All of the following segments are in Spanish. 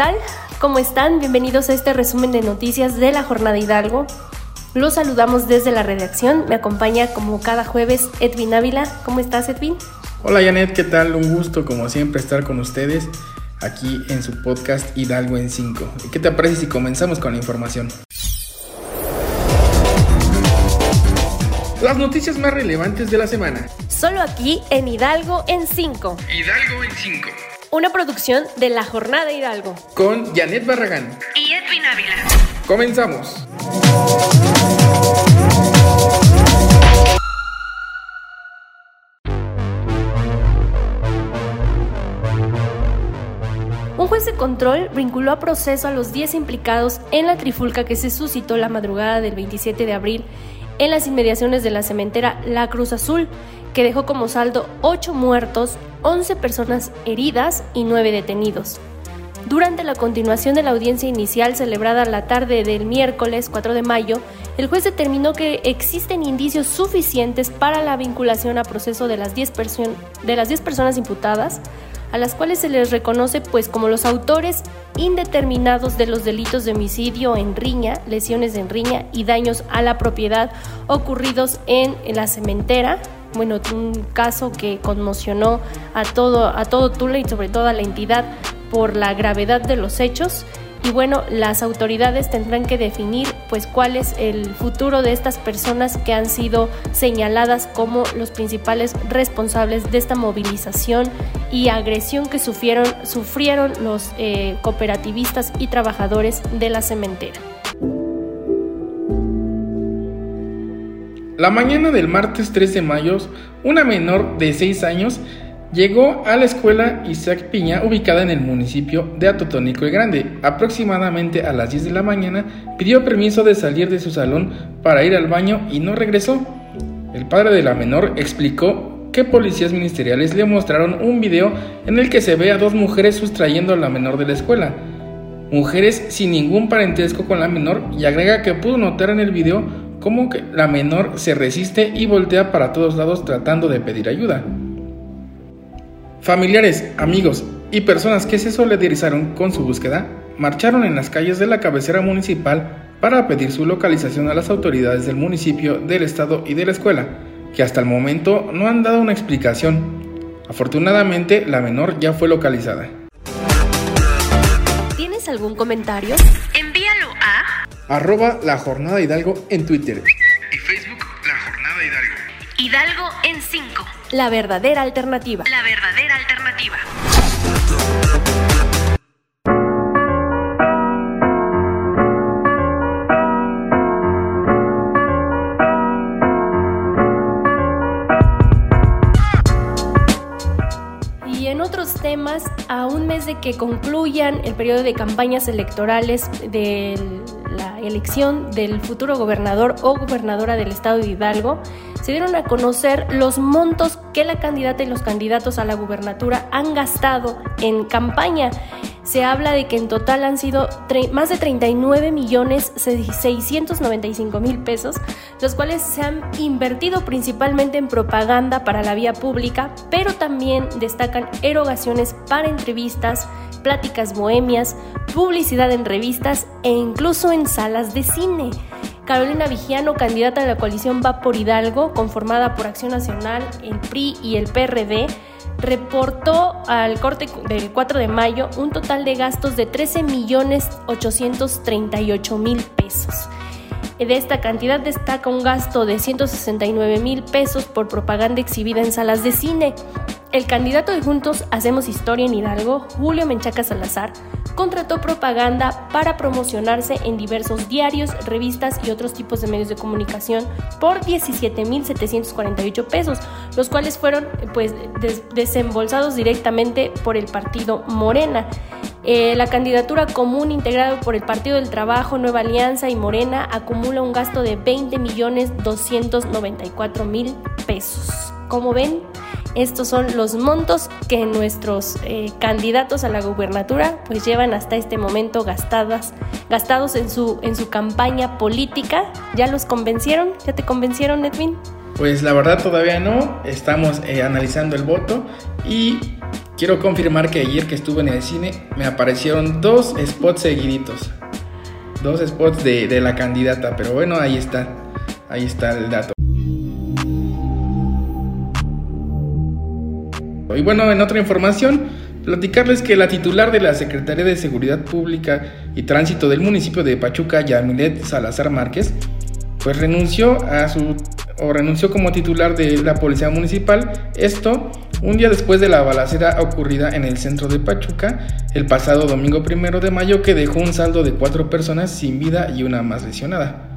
tal? ¿Cómo están? Bienvenidos a este resumen de noticias de la Jornada Hidalgo. Los saludamos desde la redacción. Me acompaña como cada jueves Edwin Ávila. ¿Cómo estás, Edwin? Hola, Janet. ¿Qué tal? Un gusto, como siempre, estar con ustedes aquí en su podcast Hidalgo en 5. ¿Qué te parece si comenzamos con la información? Las noticias más relevantes de la semana. Solo aquí en Hidalgo en 5. Hidalgo en 5. Una producción de La Jornada Hidalgo. Con Janet Barragán. Y Edwin Ávila. Comenzamos. Un juez de control vinculó a proceso a los 10 implicados en la trifulca que se suscitó la madrugada del 27 de abril en las inmediaciones de la cementera La Cruz Azul, que dejó como saldo 8 muertos, 11 personas heridas y 9 detenidos. Durante la continuación de la audiencia inicial celebrada la tarde del miércoles 4 de mayo, el juez determinó que existen indicios suficientes para la vinculación a proceso de las 10, de las 10 personas imputadas, a las cuales se les reconoce pues como los autores indeterminados de los delitos de homicidio en riña, lesiones en riña y daños a la propiedad ocurridos en la cementera, bueno, un caso que conmocionó a todo, a todo Tula y sobre todo a la entidad por la gravedad de los hechos. Y bueno, las autoridades tendrán que definir pues cuál es el futuro de estas personas que han sido señaladas como los principales responsables de esta movilización y agresión que sufrieron, sufrieron los eh, cooperativistas y trabajadores de la cementera. La mañana del martes 3 de mayo, una menor de 6 años llegó a la escuela Isaac Piña ubicada en el municipio de Atotónico el Grande. Aproximadamente a las 10 de la mañana pidió permiso de salir de su salón para ir al baño y no regresó. El padre de la menor explicó que policías ministeriales le mostraron un video en el que se ve a dos mujeres sustrayendo a la menor de la escuela. Mujeres sin ningún parentesco con la menor y agrega que pudo notar en el video como que la menor se resiste y voltea para todos lados tratando de pedir ayuda. Familiares, amigos y personas que se solidarizaron con su búsqueda marcharon en las calles de la cabecera municipal para pedir su localización a las autoridades del municipio, del estado y de la escuela, que hasta el momento no han dado una explicación. Afortunadamente, la menor ya fue localizada. ¿Tienes algún comentario? Arroba La Jornada Hidalgo en Twitter. Y Facebook La Jornada Hidalgo. Hidalgo en 5. La verdadera alternativa. La verdadera alternativa. Y en otros temas, a un mes de que concluyan el periodo de campañas electorales del la elección del futuro gobernador o gobernadora del estado de Hidalgo, se dieron a conocer los montos que la candidata y los candidatos a la gubernatura han gastado en campaña. Se habla de que en total han sido más de 39 millones 695 mil pesos, los cuales se han invertido principalmente en propaganda para la vía pública, pero también destacan erogaciones para entrevistas, pláticas bohemias, publicidad en revistas e incluso en salas de cine. Carolina Vigiano, candidata de la coalición Va por Hidalgo, conformada por Acción Nacional, el PRI y el PRD, reportó al corte del 4 de mayo un total de gastos de 13 millones 838 mil pesos. De esta cantidad destaca un gasto de 169 mil pesos por propaganda exhibida en salas de cine. El candidato de Juntos Hacemos Historia en Hidalgo, Julio Menchaca Salazar, contrató propaganda para promocionarse en diversos diarios, revistas y otros tipos de medios de comunicación por 17.748 pesos, los cuales fueron pues desembolsados directamente por el partido Morena. Eh, la candidatura común integrada por el Partido del Trabajo, Nueva Alianza y Morena acumula un gasto de 20 millones 294 mil pesos. Como ven, estos son los montos que nuestros eh, candidatos a la gubernatura pues llevan hasta este momento gastadas, gastados en su, en su campaña política. ¿Ya los convencieron? ¿Ya te convencieron, Edwin? Pues la verdad todavía no, estamos eh, analizando el voto y quiero confirmar que ayer que estuve en el cine me aparecieron dos spots seguiditos. Dos spots de, de la candidata, pero bueno, ahí está. Ahí está el dato. Y bueno, en otra información, platicarles que la titular de la Secretaría de Seguridad Pública y Tránsito del municipio de Pachuca, Yamilet Salazar Márquez, pues renunció a su o renunció como titular de la Policía Municipal, esto un día después de la balacera ocurrida en el centro de Pachuca el pasado domingo primero de mayo que dejó un saldo de cuatro personas sin vida y una más lesionada.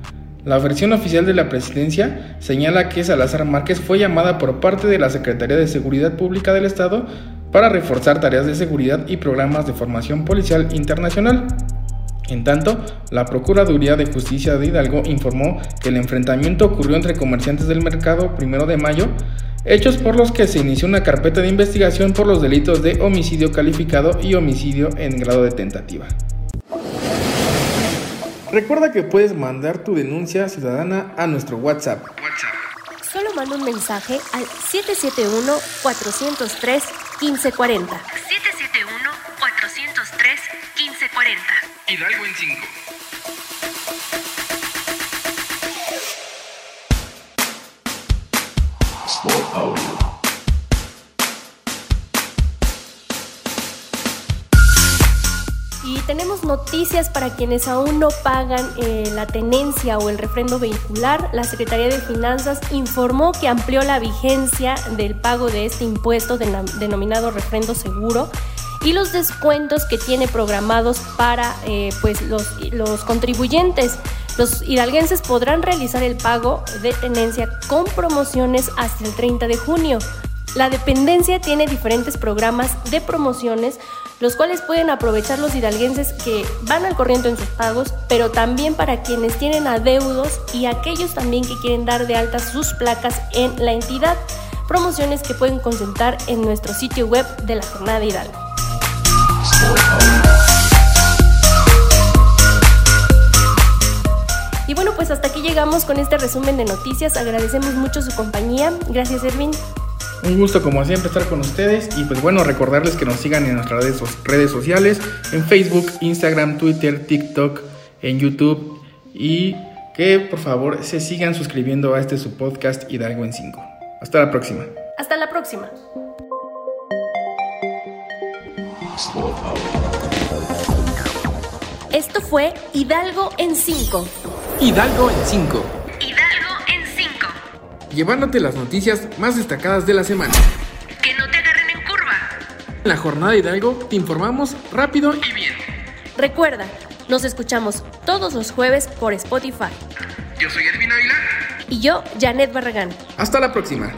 La versión oficial de la presidencia señala que Salazar Márquez fue llamada por parte de la Secretaría de Seguridad Pública del Estado para reforzar tareas de seguridad y programas de formación policial internacional. En tanto, la Procuraduría de Justicia de Hidalgo informó que el enfrentamiento ocurrió entre comerciantes del mercado primero de mayo, hechos por los que se inició una carpeta de investigación por los delitos de homicidio calificado y homicidio en grado de tentativa. Recuerda que puedes mandar tu denuncia ciudadana a nuestro WhatsApp. Solo manda un mensaje al 771-403-1540. 771-403-1540. Hidalgo en 5. Tenemos noticias para quienes aún no pagan eh, la tenencia o el refrendo vehicular. La Secretaría de Finanzas informó que amplió la vigencia del pago de este impuesto denominado refrendo seguro y los descuentos que tiene programados para eh, pues los, los contribuyentes. Los hidalguenses podrán realizar el pago de tenencia con promociones hasta el 30 de junio. La dependencia tiene diferentes programas de promociones, los cuales pueden aprovechar los hidalguenses que van al corriente en sus pagos, pero también para quienes tienen adeudos y aquellos también que quieren dar de alta sus placas en la entidad. Promociones que pueden consultar en nuestro sitio web de la Jornada Hidalgo. Y bueno, pues hasta aquí llegamos con este resumen de noticias. Agradecemos mucho su compañía. Gracias, Erwin. Un gusto como siempre estar con ustedes y pues bueno recordarles que nos sigan en nuestras redes, redes sociales, en Facebook, Instagram, Twitter, TikTok, en YouTube y que por favor se sigan suscribiendo a este su podcast Hidalgo en 5. Hasta la próxima. Hasta la próxima. Esto fue Hidalgo en 5. Hidalgo en 5. Hidalgo en 5. Llevándote las noticias más destacadas de la semana. Que no te agarren en curva. En la jornada de Hidalgo te informamos rápido y Y bien. Recuerda, nos escuchamos todos los jueves por Spotify. Yo soy Edwin Ávila. Y yo, Janet Barragán. hasta la próxima.